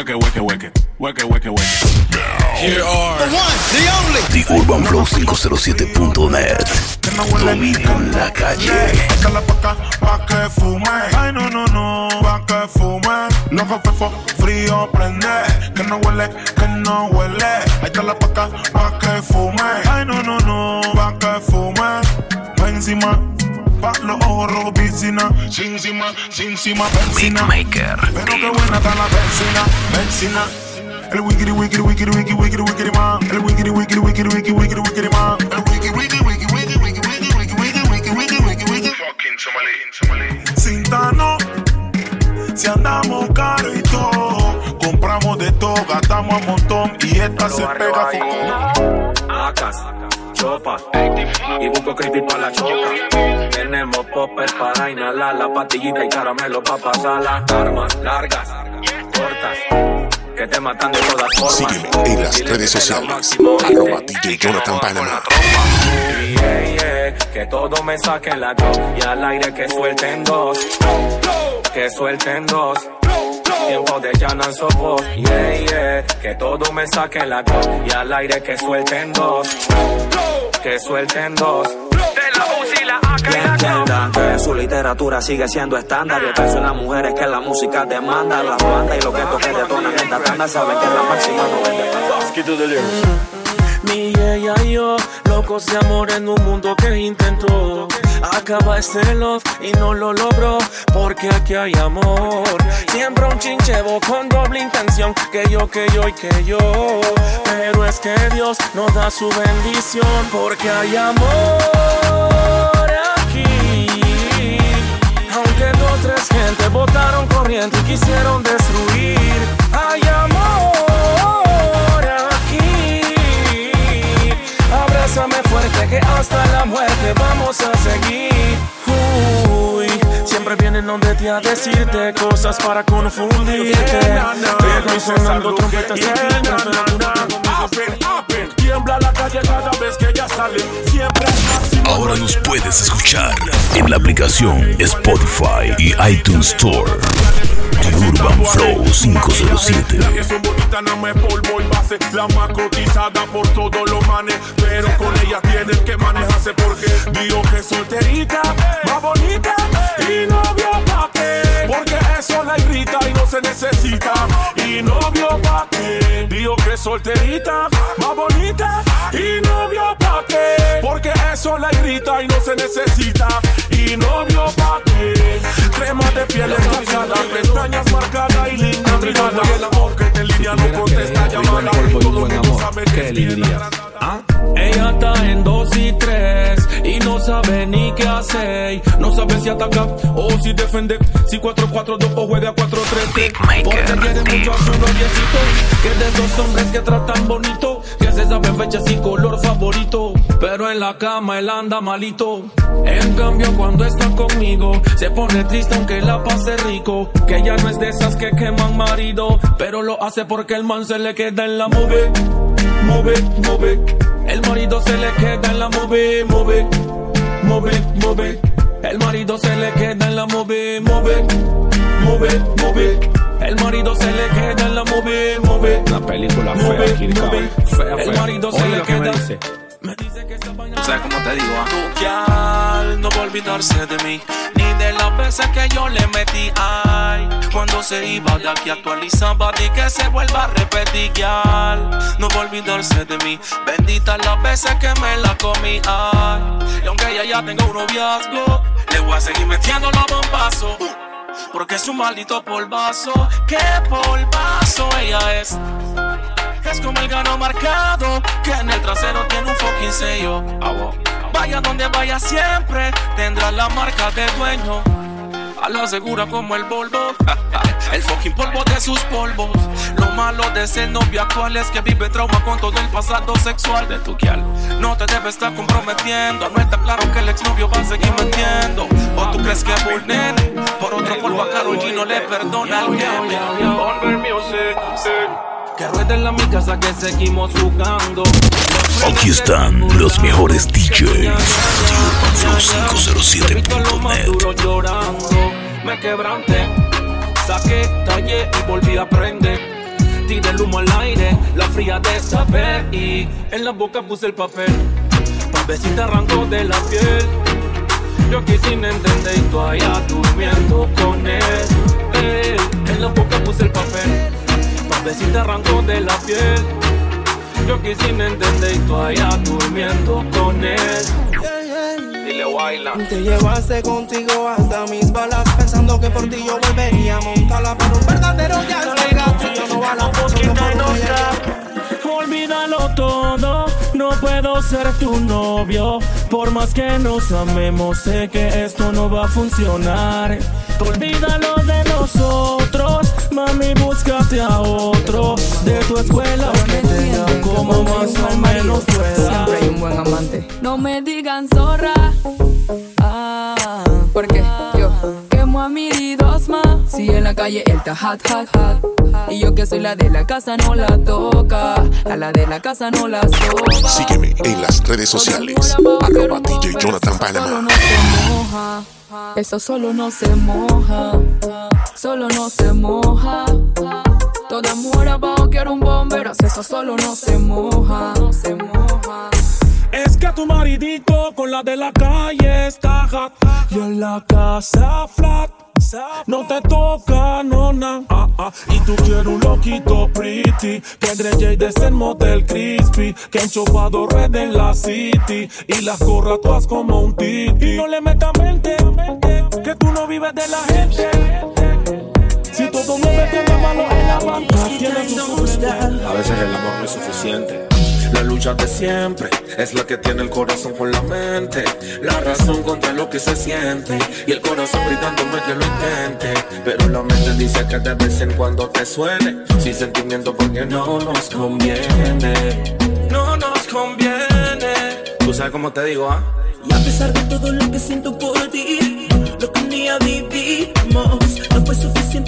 Hueque, hueque, hueque. Hueque, hueque, hueque. Here are the one, the only. The Urban Flow 507.net. Dominio en la calle. Échale pa' acá, pa' que fume. Ay, no, no, no, pa' que fume. Loco, fefo, frío, prende. Que no huele, que no huele. Ahí está la pa' acá, pa' que fume. Ay, no, no, no, pa' que fume. Va encima, pa' los ojos rojos, piscina. Sin encima, sin encima, benzina. Beatmaker. Pero qué buena está la benzina, benzina. El wikiri wikiri wikiri wikiri wikiri wikiri man. El wikiri wikiri wikiri wikiri wikiri wikiri man. El wikiri wikiri wikiri wikiri wikiri wikiri wikiri wikiri wikiri wikiri wikiri Fucking Somali, Somali. Cintano, si andamos caro y todo, compramos de todo, gastamos a montón y esta se pega foco. Acas, chopa y busco creepy para la choca. Tenemos poppers para inhalar la pastillita y caramelo para pasar las armas largas, cortas. Que te matan de todas formas. Sígueme en las redes sociales. Arroba DJ Jonathan Panamá. Yeah, yeah, que todo me saque la go y al aire que suelten dos, que suelten dos. Tiempo de llanan sopos, yeah, yeah, que todo me saque la go y al aire que suelten dos, que suelten dos. Que entiendan que su literatura sigue siendo estándar. Yo pienso en las mujeres que la música demanda. Las bandas y los que que detonan esta tanda saben que la máxima no vende. Mi ella y yo, locos de amor en un mundo que intentó. Acaba este love y no lo logró Porque aquí hay amor. Siempre un chinchevo con doble intención Que yo, que yo y que yo. Pero es que Dios nos da su bendición Porque hay amor aquí. Aunque dos, tres gente votaron corriente y quisieron destruir, vamos a seguir. Uy, siempre vienen donde te a decirte cosas para confundirte. Estoy sonando trompetas y. Tiembla la calle cada vez que ella sale. Siempre. Ahora nos puedes escuchar en la aplicación Spotify y iTunes Store. Urban Flow 507. que son bonitas, no me polvo y base. La más cotizada por todos los manes. Pero con ella tienes que manejarse porque digo que solterita, más bonita. Y novio pa' qué. Porque eso la irrita y no se necesita. Y novio pa' qué. Digo que solterita, más bonita. Y novio pa' qué. Porque eso la irrita y no se necesita. Y novio pa' qué. Crema de piel escarchada, pestañas marcadas y linda brillada. El amor que te en línea no contesta llamada. Y todo el mundo sabe que es bien agradada. Ella está en dos y tres y no sabe ni qué hacer. No sabe si atacar o si defender. Si 4-4-2 o juega 4-3. Beatmaker, Porque quiere mucho a su noviecito. Que es de esos hombres que tratan bonito. Que se saben fechas y color favorito. Pero en la cama él anda malito. En cambio, cuando está conmigo, se pone triste aunque la pase rico. Que ella no es de esas que queman marido. Pero lo hace porque el man se le queda en la move. Move, move. El marido se le queda en la move, move. Move, move. El marido se le queda en la move, move. Move, move. El marido se le queda en la move, move. Una película Move, fea, move. Fea, El fea. marido se Oye le lo queda. dice. Me dice que esa vaina. ¿Tú sabes cómo te digo? ah? No va a olvidarse de mí, ni de las veces que yo le metí. Ay, cuando se iba de aquí actualizaba, di que se vuelva a repetir. No va a olvidarse de mí, bendita las veces que me la comí. Ay, y aunque ella ya tenga un noviazgo, le voy a seguir metiendo los bombazos. Porque es un maldito polvazo, qué polvazo ella es. Es como el gano marcado que en el trasero tiene un fucking sello. Vaya donde vaya siempre tendrá la marca de dueño. A la segura como el Volvo, el fucking polvo de sus polvos. Lo malo de ser novio actual es que vive trauma con todo el pasado sexual de tu guial. No te debes estar comprometiendo, no está claro que el exnovio va a seguir mintiendo. O tú crees que por nene, por otro polvo a Karol G no le perdona al que rueden la mi casa que seguimos jugando. Aquí están los mejores DJs. The Urban Flow Lo más 507.net. duro llorando, me quebranté, saqué, tallé y volví a aprender. tiré el humo al aire, la fría destapé y en la boca puse el papel. Pa' ver si te arrancó de la piel. Yo aquí sin entender y tú allá durmiendo con él. Eh, en la boca puse el papel. Ver si te arrancó de la piel. Yo aquí sin entender y tú allá durmiendo con él. Dile baila. Te llevaste contigo hasta mis balas Pensando que por ti yo volvería a montarla Pero un verdadero ya es gato Yo no a la Olvídalo todo, no puedo ser tu novio. Por más que nos amemos, sé que esto no va a funcionar. Olvídalo de nosotros, mami, búscate a otro. De tu escuela que tenga como más o menos pueda. Siempre hay un buen amante. No me digan zorra. Ah, porque yo quemo a mi dos más. Si en la calle él está hot, hot, hot. Y yo que soy la de la casa no la toca. A la de la casa no la soba. Sígueme en las redes sociales. Arroba DJ Jonathan Panama. Eso solo no se moja. Solo no se moja. Toda mujer abajo quiere un bombero. Eso solo no se moja. No se moja. Es que tu maridito con la de la calle está hot y en la casa flat. No te toca, nona. Ah, ah. Y tú quieres un loquito pretty. Que Andre J de ser motel crispy. Que han chupado red en la city. Y las corra todas como un titi. Y no le metas mente, que tú no vives de la gente. Si todo no me tiene malo en la banca, tienes su suplente. A veces el amor no es suficiente. La lucha de siempre es la que tiene el corazón con la mente. La razón contra lo que se siente. Y el corazón gritándome que lo intente. Pero la mente dice que de vez en cuando te suene. Sin sentimiento porque no nos conviene. No nos conviene. Tú sabes cómo te digo, ¿ah? Y a pesar de todo lo que siento por ti, lo que un día vivimos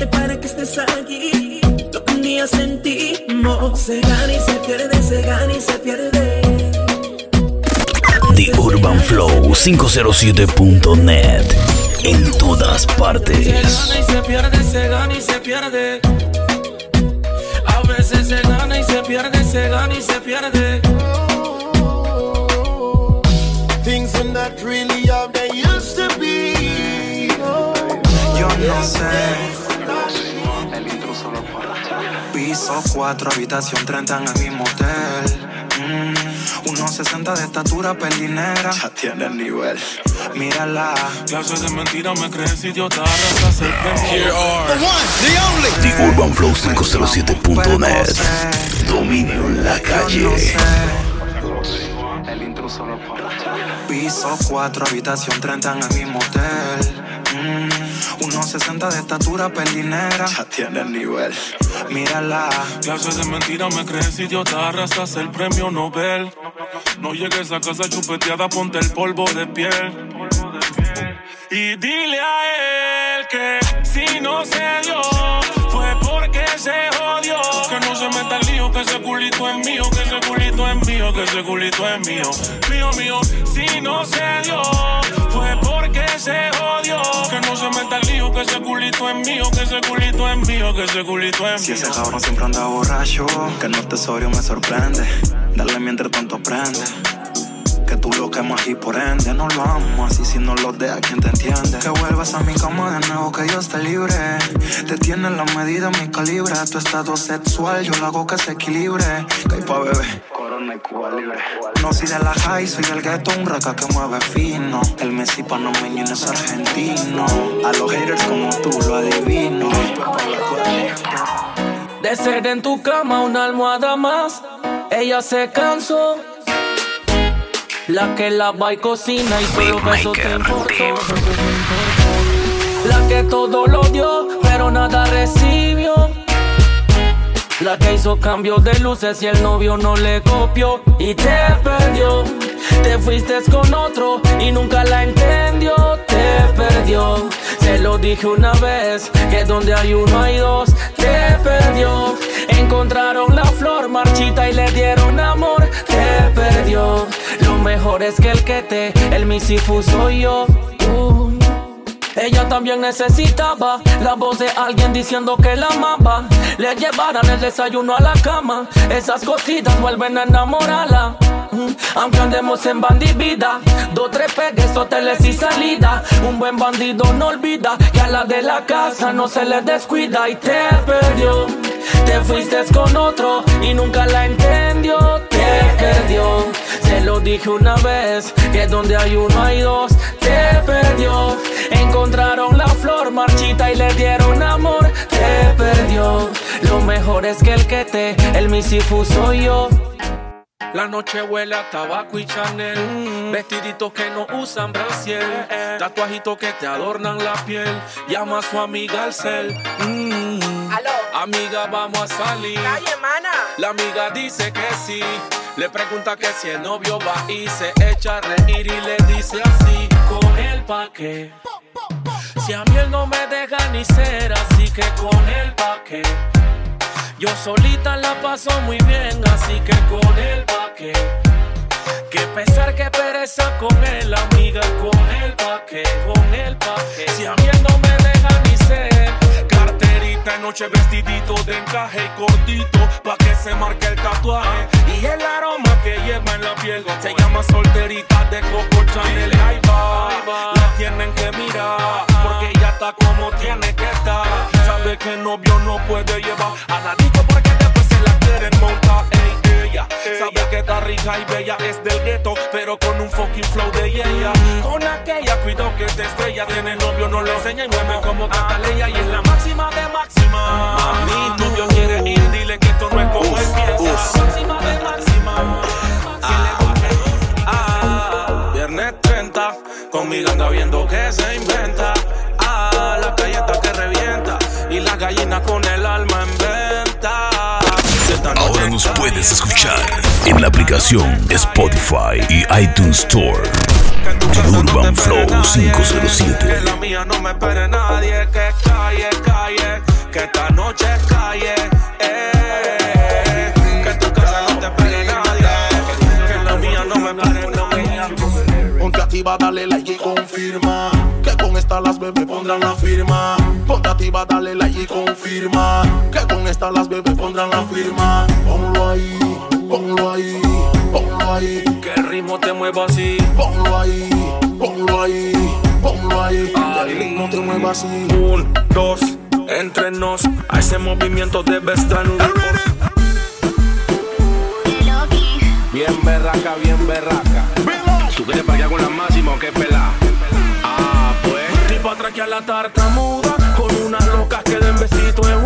para que estés aquí. Lo que un día sentimos se gana y se pierde, se gana y se pierde. The Urban Flow 507.net. En todas Se partes. gana y se pierde, se gana y se pierde. A veces se gana y se pierde, se gana y se pierde. Things are not really how they used to be. Yo no sé. Piso 4, habitación 30 en el mismo hotel. Mm, 1.60 de estatura, pelinera. Ya tiene el nivel. Mírala. Clases de mentira me crees idiota, arrasas el Here are the one, the only. The Urban Flow 507.net. Dominio en la calle. no sé. Piso 4, habitación 30 en el mismo hotel. Mm, 1.60 de estatura, pelinera. Ya tiene el nivel. Mírala. Clases de mentira me crees idiota, arrasas el premio Nobel. No llegues a casa chupeteada, ponte el polvo de piel. Y dile a él que si no se dio, fue porque se jodió. Que no se meta el lío, que ese culito es mío, que ese culito es mío, que ese culito es mío. Mío, mío, si no se dio, fue porque se jodió. Que no se meta el lío, que ese culito es mío, que ese culito es mío, que ese culito es Si mío. ese cabrón siempre anda borracho, que no te sobrio me sorprende. Dale mientras tanto aprende. Tú lo quemas y por ende no lo amo así si no lo deja quien te entiende. Que vuelvas a mi cama de nuevo, que Dios te libre. Te tiene la medida, mi calibre. Tu estado sexual, yo lo hago que se equilibre. Que hay pa' bebé. Corona y Cuba libre. No soy de la high, soy del gueto, un raca que mueve fino. El Messi pa' no meño es argentino. A los haters como tú lo adivino. De ser en tu cama una almohada más, ella se cansó. La que lava y cocina y solo besos te importó. La que todo lo dio, pero nada recibió. La que hizo cambios de luces y el novio no le copió y te perdió. Te fuiste con otro y nunca la entendió. Te perdió. Se lo dije una vez que donde hay uno hay dos. Te perdió. Encontraron la flor marchita y le dieron amor. Te perdió. Lo mejor es que el que te, el misifu soy yo. Ella también necesitaba la voz de alguien diciendo que la amaba. Le llevaran el desayuno a la cama. Esas cositas vuelven a enamorarla. Mm, Aunque andemos en bandivida, dos, tres pegues, hoteles y salida. Un buen bandido no olvida que a la de la casa no se le descuida y te perdió. Te fuiste con otro y nunca la entendió. Dije una vez que donde hay uno hay dos. Te perdió. Encontraron la flor marchita y le dieron amor. Te perdió. Lo mejor es que el que te, el misifu soy yo. La noche huele a tabaco y Chanel. Vestiditos que no usan brasier. Tatuajitos que te adornan la piel. Llama a su amiga al cel. Mm. Amiga, vamos a salir. La amiga dice que sí. Le pregunta que si el novio va y se echa a reír y le dice así. Con él pa' qué. Si a mí él no me deja ni ser, así que con él pa' qué. Yo solita la paso muy bien, así que con él pa' qué. Que pesar, que pereza con él, amiga, con él pa' qué, con él pa' qué. Si a mí él no me deja ni en noche vestidito de encaje y cortito, pa' que se marque el tatuaje. Y el aroma que lleva en la piel se llama solterita de Coco Chanel. Ahí va, la tienen que mirar, porque ella está como tiene que estar. Sabe que novio no puede llevar a la disco porque después se la quieren montar. Ey, ella sabe que está rica y bella, es del gueto, pero con un fucking flow de ella. Con aquella, cuidado que te estrella, tiene novio, no le enseña y mueve como Cataleya y es la máxima. Mami, tu novio quiere ir, dile que esto no es como empieza. Máxima de máxima. Que baje. Ah, viernes 30, con mi ganga viendo que se inventa. Ah, la calle está que revienta y la gallina con el alma en venta. Ahora nos puedes escuchar en la aplicación Spotify y iTunes Store. Urban Flow Que 507. la mía no me espere nadie, que activa, dale like y confirma. Que con esta las bebés pondrán la firma. Ponte activa, dale like y confirma. Que con esta las bebés pondrán la firma. Ponlo ahí, ponlo ahí, ponlo ahí. Que el ritmo te mueva así. Ponlo ahí, ponlo ahí, ponlo ahí. Que el ritmo te mueva así. Un, dos, entre nos, a ese movimiento debe estar un Bien berraca, bien berraca. ¿Tú quieres parquear con la máxima o qué? Ah, pues. Tipo atraque a la tartamuda, con unas locas que den besito en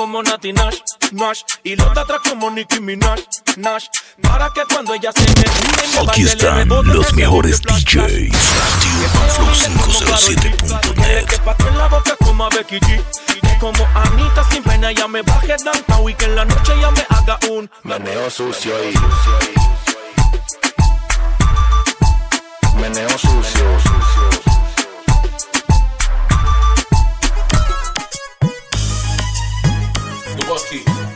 como Nati Nash, Nash Y los de atrás como Nicki Minaj, Nash Para que cuando ella se me Aquí están los mejores. DJs. UrbanFlow507.net. Que pate en la boca como a Becky G. Como Anita sin pena ella me baje downtown y que en la noche ella me haga un Meneo sucio y. Meneo sucio.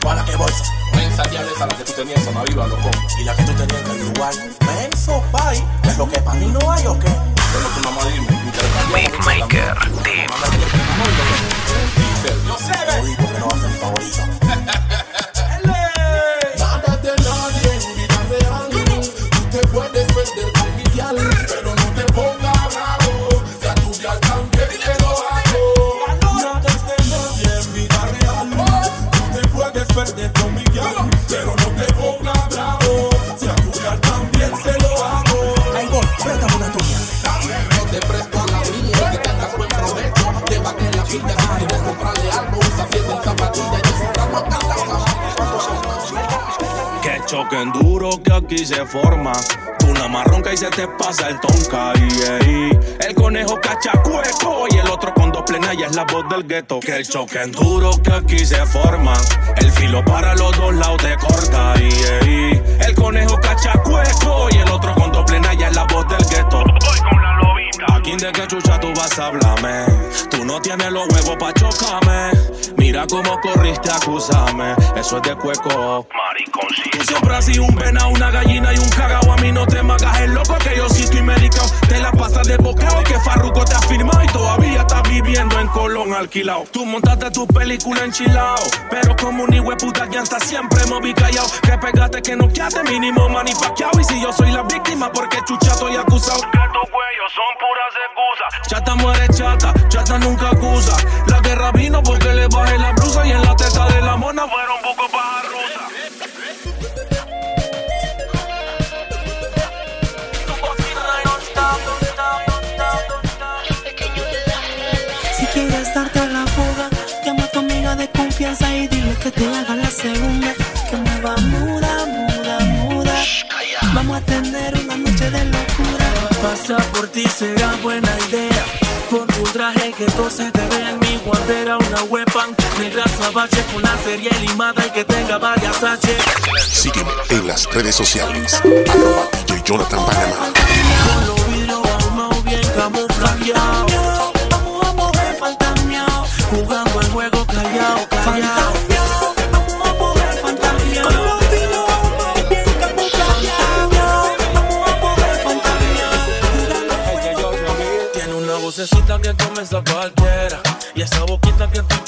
Aquí, ¿para qué bolsa? Mensa diabla esa la que tú tenías en Viva, loco. Y la que tú tenías en el Uruguay. Menso, pai. ¿Es lo que para mí no hay o qué? Que tu mamá dime. Beatmaker Yo sé, ve. porque no va a ser mi favorita. te puedes Que choquen duro que aquí se forma. Tú la marronca y se te pasa el tonka. y, ey. El conejo cachacueco y el otro con dos plenas ya es la voz del gueto. Que el choquen duro que aquí se forma. El filo para los dos lados te corta. y, ey. El conejo cachacueco y el otro con dos plenas ya es la voz del gueto. Aquí de que chucha tú vas a hablarme. Tú no tienes los huevos pa' chocarme. Mira cómo corriste a acusarme. Eso es de cueco. Tú siempre has sido un vena, una gallina y un cagao. A mí no te magas el loco que yo sí estoy medicado. Te la pasas de bocado que Farruko te ha firmado y todavía estás viviendo en Colón alquilado. Tú montaste tu película enchilado. Pero como un puta que hasta siempre me vi callado. Que pegaste que no quedaste mínimo manifaqueado. Y si yo soy la víctima, porque chucha estoy acusado. Cuellos son puras excusas. Chata muere chata, chata que todo se te vea en mi guantera. Una weapon negra sabache con la serie limada y que tenga varias H. Sígueme en las redes sociales. Arroba DJ Jonathan Panamá. Con los vidrios ahumados bien camuflajeados.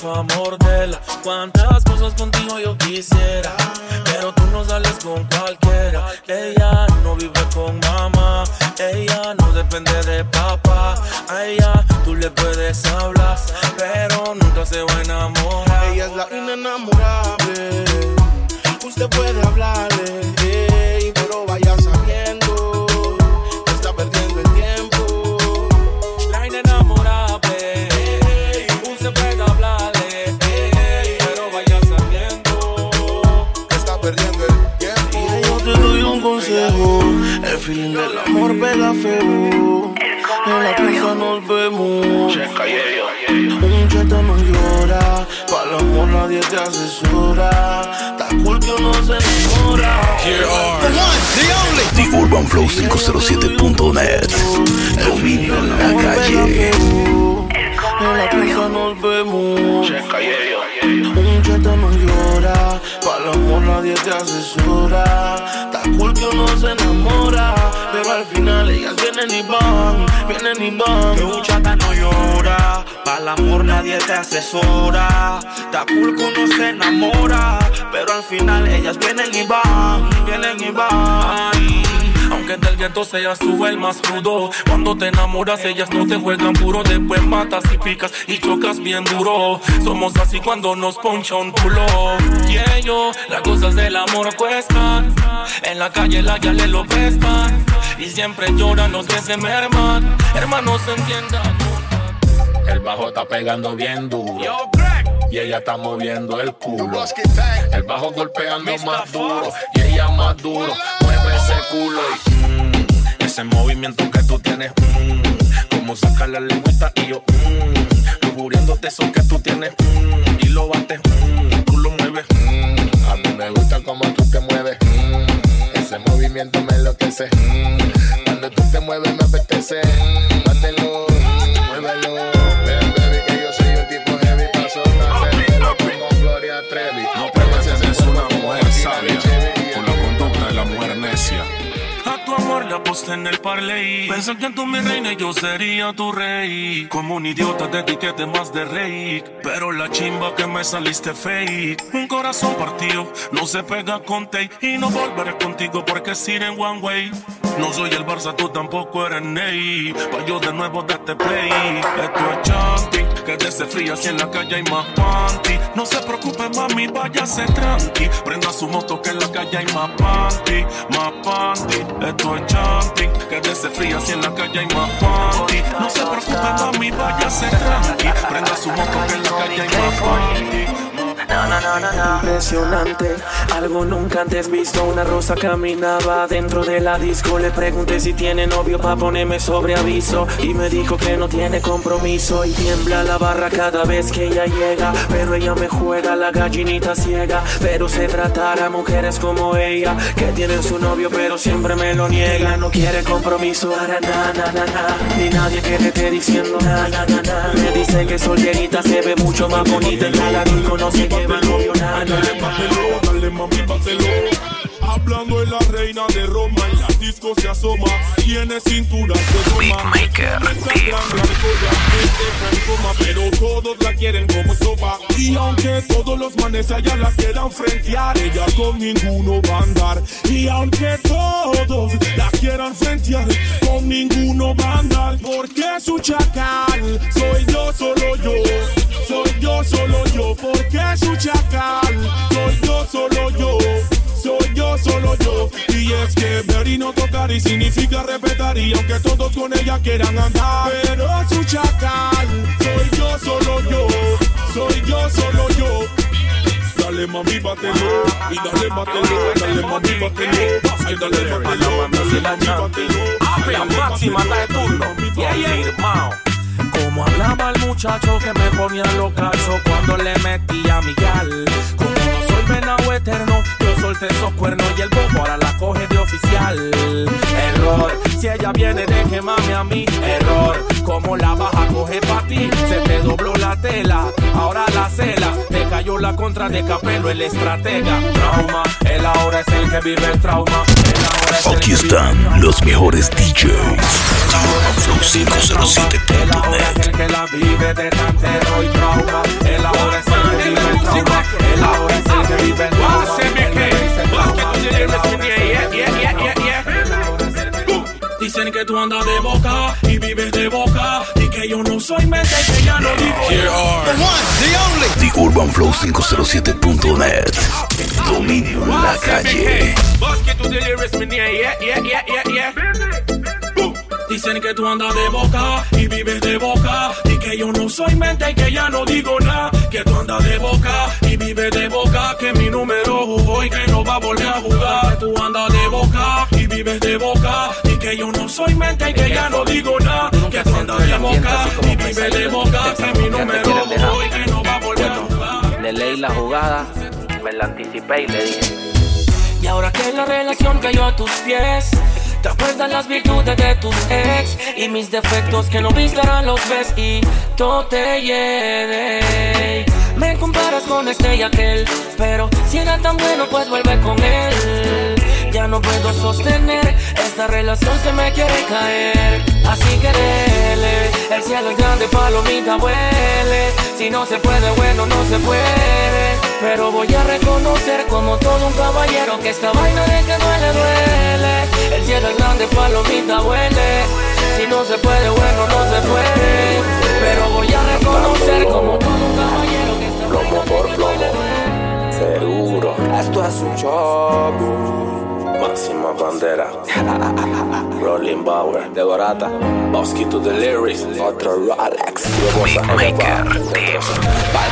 Que estoy pa' morderla. Cuántas cosas contigo yo quisiera. Pero tú no sales con cualquiera. Ella no vive con mamá. Ella no depende de papá. A ella tú le puedes hablar. Pero nunca se va a enamorar. Ella es la inenamorable. Usted puede hablarle, pero vaya sabiendo feeling del amor pega feo. En la pista nos vemos. Un cheta no llora. Para el amor nadie te asesora. Está cool que uno se enamora. Here are the only. The Urban Flow 507.net. Dominio en la calle. En la pista nos vemos. Un cheta no llora. Para el amor nadie te asesora. Está cool que uno se enamora. Pero al final ellas vienen y van. Vienen y van. Que un chata no llora, para el amor nadie te asesora. Está cool que uno se enamora, pero al final ellas vienen y van, vienen y van. Aunque del gueto seas tú el más rudo. Cuando te enamoras ellas no te juegan puro Después matas y picas y chocas bien duro. Somos así cuando nos poncha un culo. Y ellos, las cosas del amor cuestan. En la calle la ya le lo prestan. Y siempre lloran los que se merman. Hermanos entiendan. El bajo está pegando bien duro. Y ella está moviendo el culo. El bajo golpeando más duro. Y ella más duro. Mueve ese culo y mm, ese movimiento que tú tienes. mm, como sacar la lengüita y yo. Mm, eso que tú tienes. mm, y lo bates. mm, tú lo mueves. mm, a mí me gusta como tú te mueves. mm, ese movimiento me enloquece. mm, cuando tú te mueves me apetece. mm, bátelo, mm, muévelo. Gloria Trevi. No una mujer sabia por la conducta de la mujer necia. Amor le aposté en el parley. Pensé que tú mi reina y yo sería tu rey. Como un idiota te etiqueté más de rey. Pero la chimba que me saliste fake. Un corazón partido no se pega con tape. Y no volveré contigo porque es en one way. No soy el Barça, tú tampoco eres Ney. Pa' yo de nuevo darte play. Esto es chanting. Que desde fría si en la calle hay más panty. No se preocupe, mami, váyase tranqui. Prenda su moto que en la calle hay más panty. Más panty. Esto es chanting. Que desde fría si en la calle hay más panty. No se preocupe, mami, váyase tranqui. Prenda su moto que en la calle hay más panty. Impresionante, algo nunca antes visto. Una rosa caminaba dentro de la disco. Le pregunté si tiene novio pa' ponerme sobre aviso. Y me dijo que no tiene compromiso. Y tiembla la barra cada vez que ella llega. Pero ella me juega la gallinita ciega. Pero se tratará mujeres como ella. Que tienen su novio pero siempre me lo niega. No quiere compromiso. Para na, na. Ni nadie que te esté diciendo na, na, na, na. Me dice que solterita se ve mucho más bonita. Y la disco no se lleva Dale, mami, bátelo. Hablando de la reina de Roma, en la disco se asoma. Tiene cintura de goma. Beatmaker, Pero todos la quieren como sopa. Y aunque todos los manes allá la quieran frentear, ella con ninguno va a andar. Y aunque todos la quieran frentear, con ninguno va a andar. Porque es un chacal, soy yo, solo yo. Soy yo, solo yo, porque es un chacal. Soy yo, solo yo. Soy yo, solo yo. Y es que ver y no tocar y significa respetar. Y aunque todos con ella quieran andar, pero es un chacal. Soy yo, solo yo. Soy yo, solo yo. Dale mami, bátelo. Y dale, bátelo. Dale mami, bátelo. Ay, dale, bátelo. Dale mami, bátelo. Amplia máxima está de turno. Confirmado. Como hablaba el muchacho que me ponía los cachos cuando le metía a mi gal. Como no soy venado eterno, yo solté esos cuernos y el bobo ahora la coge de oficial. Error, si ella viene, mami a mí. Error, como la baja coge pa' ti. Se te dobló la tela, ahora la cela. Te cayó la contra de capelo, el estratega. Trauma, él ahora es el que vive el trauma. Él ahora es el Aquí que vive el están los mejores DJs. Flow507.net. el que la vive de tantero y trauma. El ahora es el que vive el trauma. El ahora es el que vive el trauma. Dicen que tú andas de boca y vives de boca y que yo no soy mente que ya no digo The one, the only. The Urban Flow 507.net. Dominio en la calle. Dicen que tú andas de boca y vives de boca y que yo no soy mente y que ya no digo nada. Que tú andas de boca y vives de boca que mi número jugó y que no va a volver a jugar. Que tú andas de boca y vives de boca y que yo no soy mente y que ya no digo nada. Que tú andas de boca y vives de boca que mi número jugó y que no va a volver a jugar. Le leí la jugada, me la anticipé y le dije. Y ahora que la relación cayó a tus pies, te las virtudes de tus ex y mis defectos que no viste ahora los ves y todo te lleve. Me comparas con este y aquel, pero si era tan bueno, pues vuelve con él. Ya no puedo sostener, esta relación se me quiere caer. Así que dele, el cielo es grande, palomita huele. Si no se puede, bueno, no se puede. Pero voy a reconocer como todo un caballero que esta vaina de que duele, duele. El cielo es grande, palomita huele. Si no se puede, bueno, no se puede. Pero voy a reconocer como todo un caballero que esta Plomo por plomo. Seguro. Esto es un show. Máxima bandera. Rolling Bauer. De Borata. Mosquito de lyrics. Otro Rolex. Beatmaker,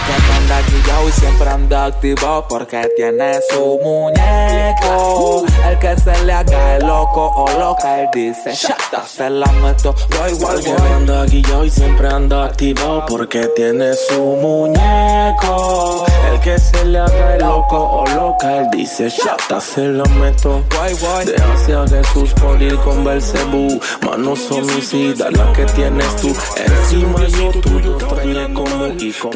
que no anda guillao y siempre anda activo porque tiene su muñeco. El que se le haga el loco o loca, él dice, shata, se la meto. Yo igual anda guillao y siempre anda activado porque tiene su muñeco. El que se le haga el loco o loca, él dice, chata, se la meto. Voy, voy. Déjase a Jesús por ir con Belcebú. Manos homicidas, la que tienes tú. Encima yo tuyo, extrañé como y con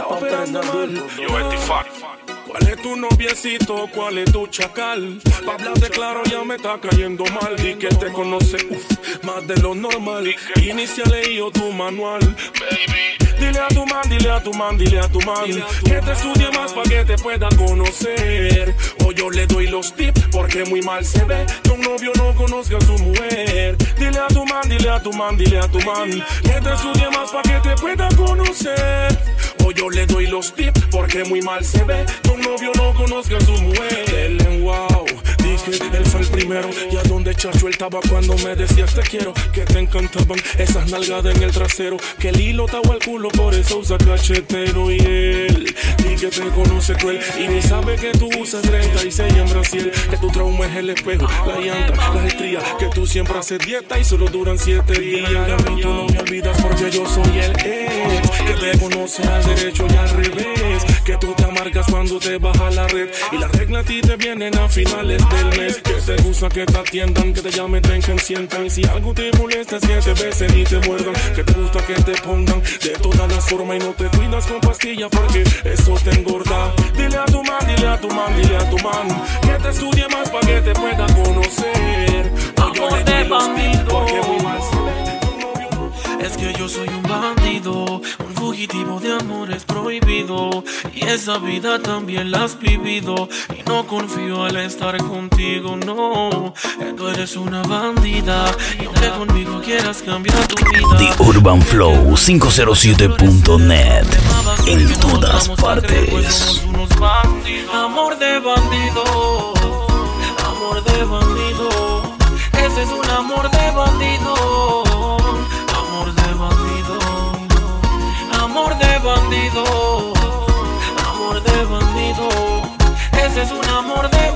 ¿Cuál es tu noviecito? ¿Cuál es tu chacal? Pa' hablarte claro ya me está cayendo mal Y que te conoce uf, más de lo normal Inicia leído tu manual Baby Dile a tu man, dile a tu man, dile a tu man Que te estudie más pa' que te pueda conocer. O yo le doy los tips porque muy mal se ve Que un novio no conozca a su mujer. Dile a tu man, dile a tu man, dile a tu man Que te estudie más pa' que te pueda conocer. O yo le doy los tips porque muy mal se ve Que un novio no conozca a su mujer Dije, él fue el primero Y a donde chacho él estaba cuando me decías te quiero Que te encantaban esas nalgadas en el trasero Que el hilo estaba al culo por eso usa cachetero Y él que te conoce cruel y ni sabe que tú usas 36 en Brasil. Que tu trauma es el espejo, la llanta, las estrías. Que tú siempre haces dieta y solo duran 7 días. Y a mí tú no me olvidas porque yo soy el ex. Que te conoce al derecho y al revés. Que tú te amargas cuando te baja la red. Y las reglas a ti te vienen a finales del Que te gusta que te atiendan, que te llamen, te consientan. Y si algo te molesta, siete veces ni te muerdan. Que te gusta que te pongan de todas las formas y no te cuidas con pastillas porque eso te engorda. Dile a tu man, dile a tu man, dile a tu man que te estudie más para que te pueda conocer. Amor de bandido. Es que yo soy un bandido, un fugitivo de amores prohibido. Y esa vida también la has vivido. Y no confío al estar contigo, no. Tú eres una bandida. Y aunque conmigo quieras cambiar tu vida. The Urban Flow 507.net en todas partes. Amor de bandido, amor de bandido. Ese es un amor de bandido. Amor de bandido. Ese es un amor de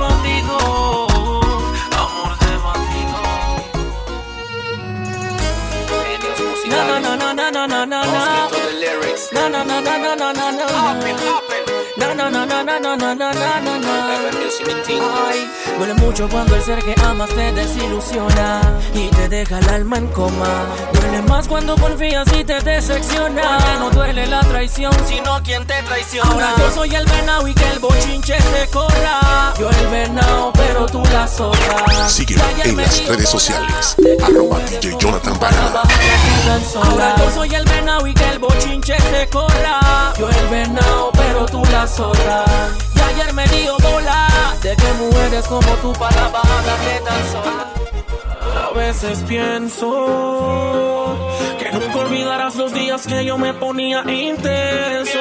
Ay, duele mucho cuando el ser que amas te desilusiona y te deja el alma en coma. Duele más cuando confías y te decepciona. Porque no duele la traición, sino quien te traiciona. Ahora yo soy el venao y que el bochinche se corra. Yo el venao, pero tú la zorra. Sígueme en las redes sociales. Ahora yo soy el venao y que el bochinche se corra. Yo el venao pero tú la zorra. Y ayer me dio bola de que mujeres como tú para que tan sola. A veces pienso que nunca olvidarás los días que yo me ponía intenso.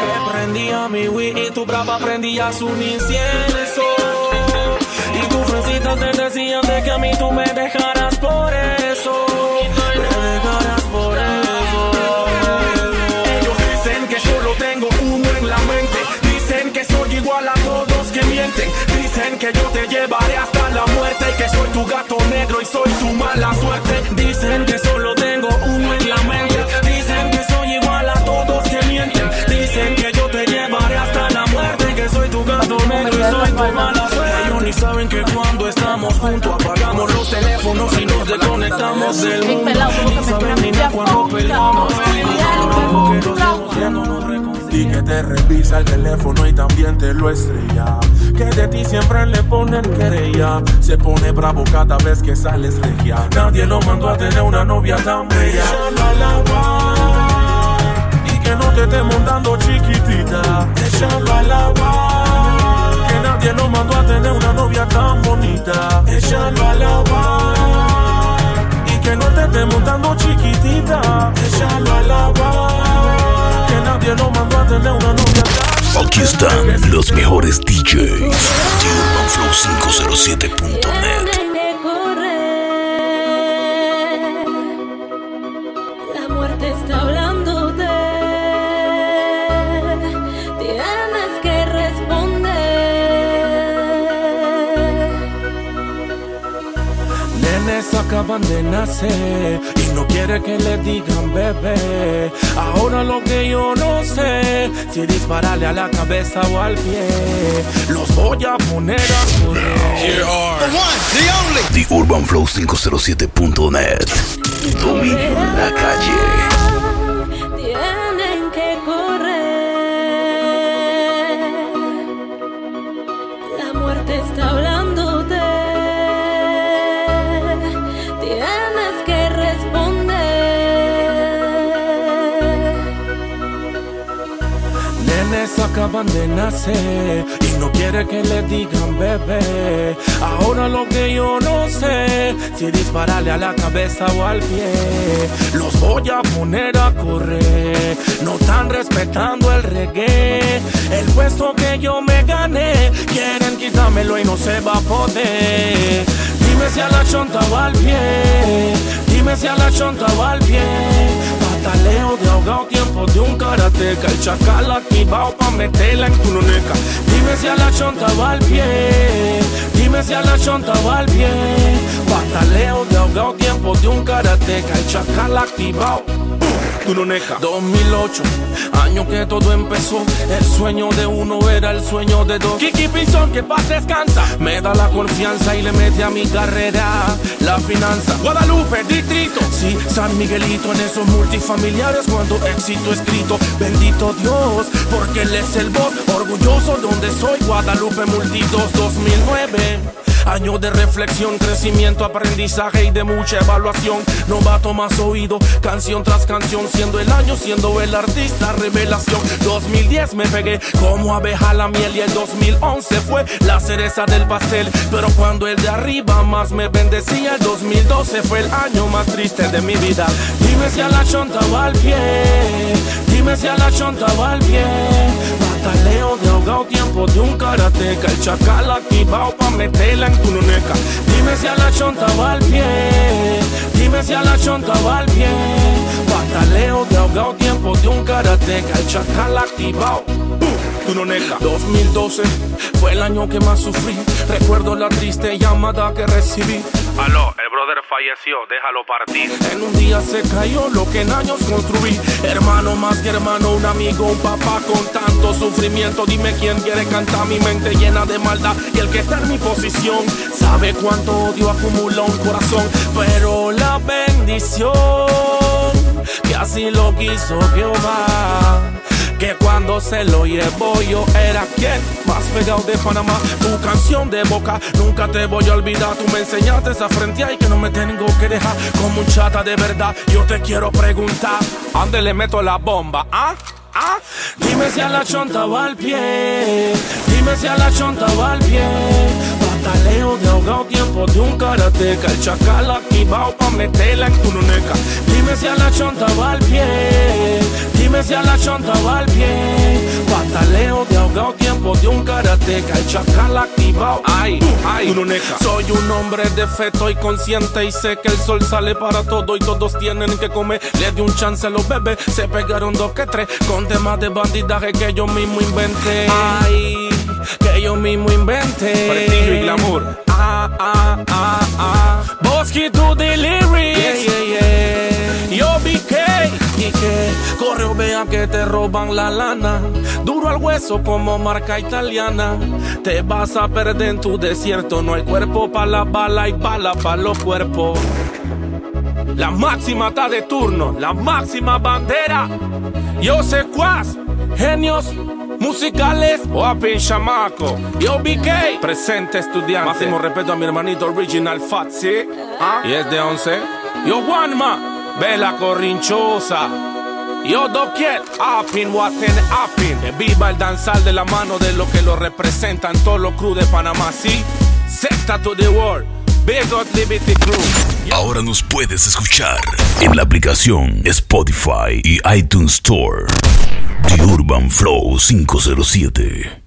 Que prendía mi Wii y tu brava prendías un incienso. Y tus fresitas te decían de que a mí tú me dejarás llevaré hasta la muerte que soy tu gato negro y soy tu mala suerte. Dicen que solo tengo uno en la mente. Dicen que soy igual a todos que mienten. Dicen que yo te llevaré hasta la muerte que soy tu gato negro y soy tu mala suerte. Ellos ni saben que cuando estamos juntos apagamos los teléfonos y nos desconectamos del mundo. Ni saben ni de cuando peleamos. Y que te revisa el teléfono y también te lo estrella. Que de ti siempre le ponen querella. Se pone bravo cada vez que sales regia. Nadie lo mandó a tener una novia tan bella. Y que no te esté montando chiquitita. Échalo a lavar. Que nadie lo mandó a tener una novia tan bonita. Échalo a lavar. Y que no te esté montando chiquitita. Échalo a lavar. Que nadie lo mandó a tener una novia tan Aquí están los mejores DJs de Urbanflow507.net. La muerte está hablando de. Tienes que responder. Nenes acaban de nacer no quiere que le digan bebé. Ahora lo que yo no sé, si dispararle a la cabeza o al pie, los voy a poner a correr. The UrbanFlow507.net. Dominio en la calle. Acaban de nacer y no quiere que le digan bebé. Ahora lo que yo no sé, si dispararle a la cabeza o al pie, los voy a poner a correr. No están respetando el reggae, el puesto que yo me gané. Quieren quitármelo y no se va a poder. Dime si a la chonta o al pie, dime si a la chonta o al pie. Pa' Pataleo de ahogado, tiempo de un karateca. El chacal activado pa' meterla en tu. Dime si a la chonta va al pie. Dime si a la chonta va al pie. Pataleo de ahogado, tiempo de un karateca. El chacal activado. Tu noneca. 2008, año que todo empezó. El sueño de uno era el sueño de dos. Kiki Pinzón, que paz descansa. Me da la confianza y le mete a mi carrera la finanza. Guadalupe, distrito. Sí, San Miguelito en esos multifamiliares cuando éxito escrito. Bendito Dios, porque él es el voz. Orgulloso donde soy, Guadalupe Multitos 2009. Año de reflexión, crecimiento, aprendizaje y de mucha evaluación. Novato más oído, canción tras canción, siendo el año, siendo el artista, revelación. 2010 me pegué como abeja la miel y el 2011 fue la cereza del pastel. Pero cuando el de arriba más me bendecía, el 2012 fue el año más triste de mi vida. Dime si a la chonta va al pie, dime si a la chonta va al pie. Pataleo de ahogado, tiempo de un karateca. El chacal activado pa' meterla en tu neca. Dime si a la chonta va al pie. Dime si a la chonta va al pie. Pataleo de ahogado, tiempo de un karateca. El chacal activado. Tu noneca. 2012 fue el año que más sufrí. Recuerdo la triste llamada que recibí. Aló, el brother falleció, déjalo partir. En un día se cayó lo que en años construí. Hermano más que hermano, un amigo, un papá con tanto sufrimiento. Dime quién quiere cantar mi mente llena de maldad. Y el que está en mi posición sabe cuánto odio acumula un corazón. Pero la bendición que así lo quiso Jehová. Que cuando se lo llevó yo era quien más pegado de Panamá. Tu canción de boca nunca te voy a olvidar. Tú me enseñaste esa frente y que no me tengo que dejar. Como un chata de verdad, yo te quiero preguntar: ¿a dónde le meto la bomba? ¿Ah? ¿Ah? Dime si a la chonta va al pie. Dime si a la chonta va al pie. Pataleo de ahogado, tiempo de un karateca. El chacal activado pa' meterla en tu neca. Dime si a la chonta va al pie. Dime si a la chonta va al pie. Pataleo de ahogado, tiempo de un karateca. El chacal activado. Ay, ay, tu. Soy un hombre de fe, estoy consciente y sé que el sol sale para todo y todos tienen que comer. Le di un chance a los bebés, se pegaron dos que tres. Con temas de bandidaje que yo mismo inventé. Ay, que yo mismo inventé. Prestigio y glamour. Ah, ah, ah, ah. Bosque lyrics. Yeah, yeah, yeah. Corre o vea que te roban la lana. Duro al hueso como marca italiana. Te vas a perder en tu desierto. No hay cuerpo para la bala y bala para los cuerpos. La máxima está de turno, la máxima bandera. Yo sé cuás, genios musicales o a chamaco. Yo BK, presente estudiante. Máximo respeto a mi hermanito original Fat, ¿sí? ¿Ah? Y es de 11. Yo Juanma, Vela Corrinchosa. Yo Doquier, Apin, Waten, Apin. Que viva el danzal de la mano de lo que lo representan todos los crew de Panamá, ¿sí? Secta to the world. Big Liberty Crew. Ahora nos puedes escuchar en la aplicación Spotify y iTunes Store. The Urban Flow 507.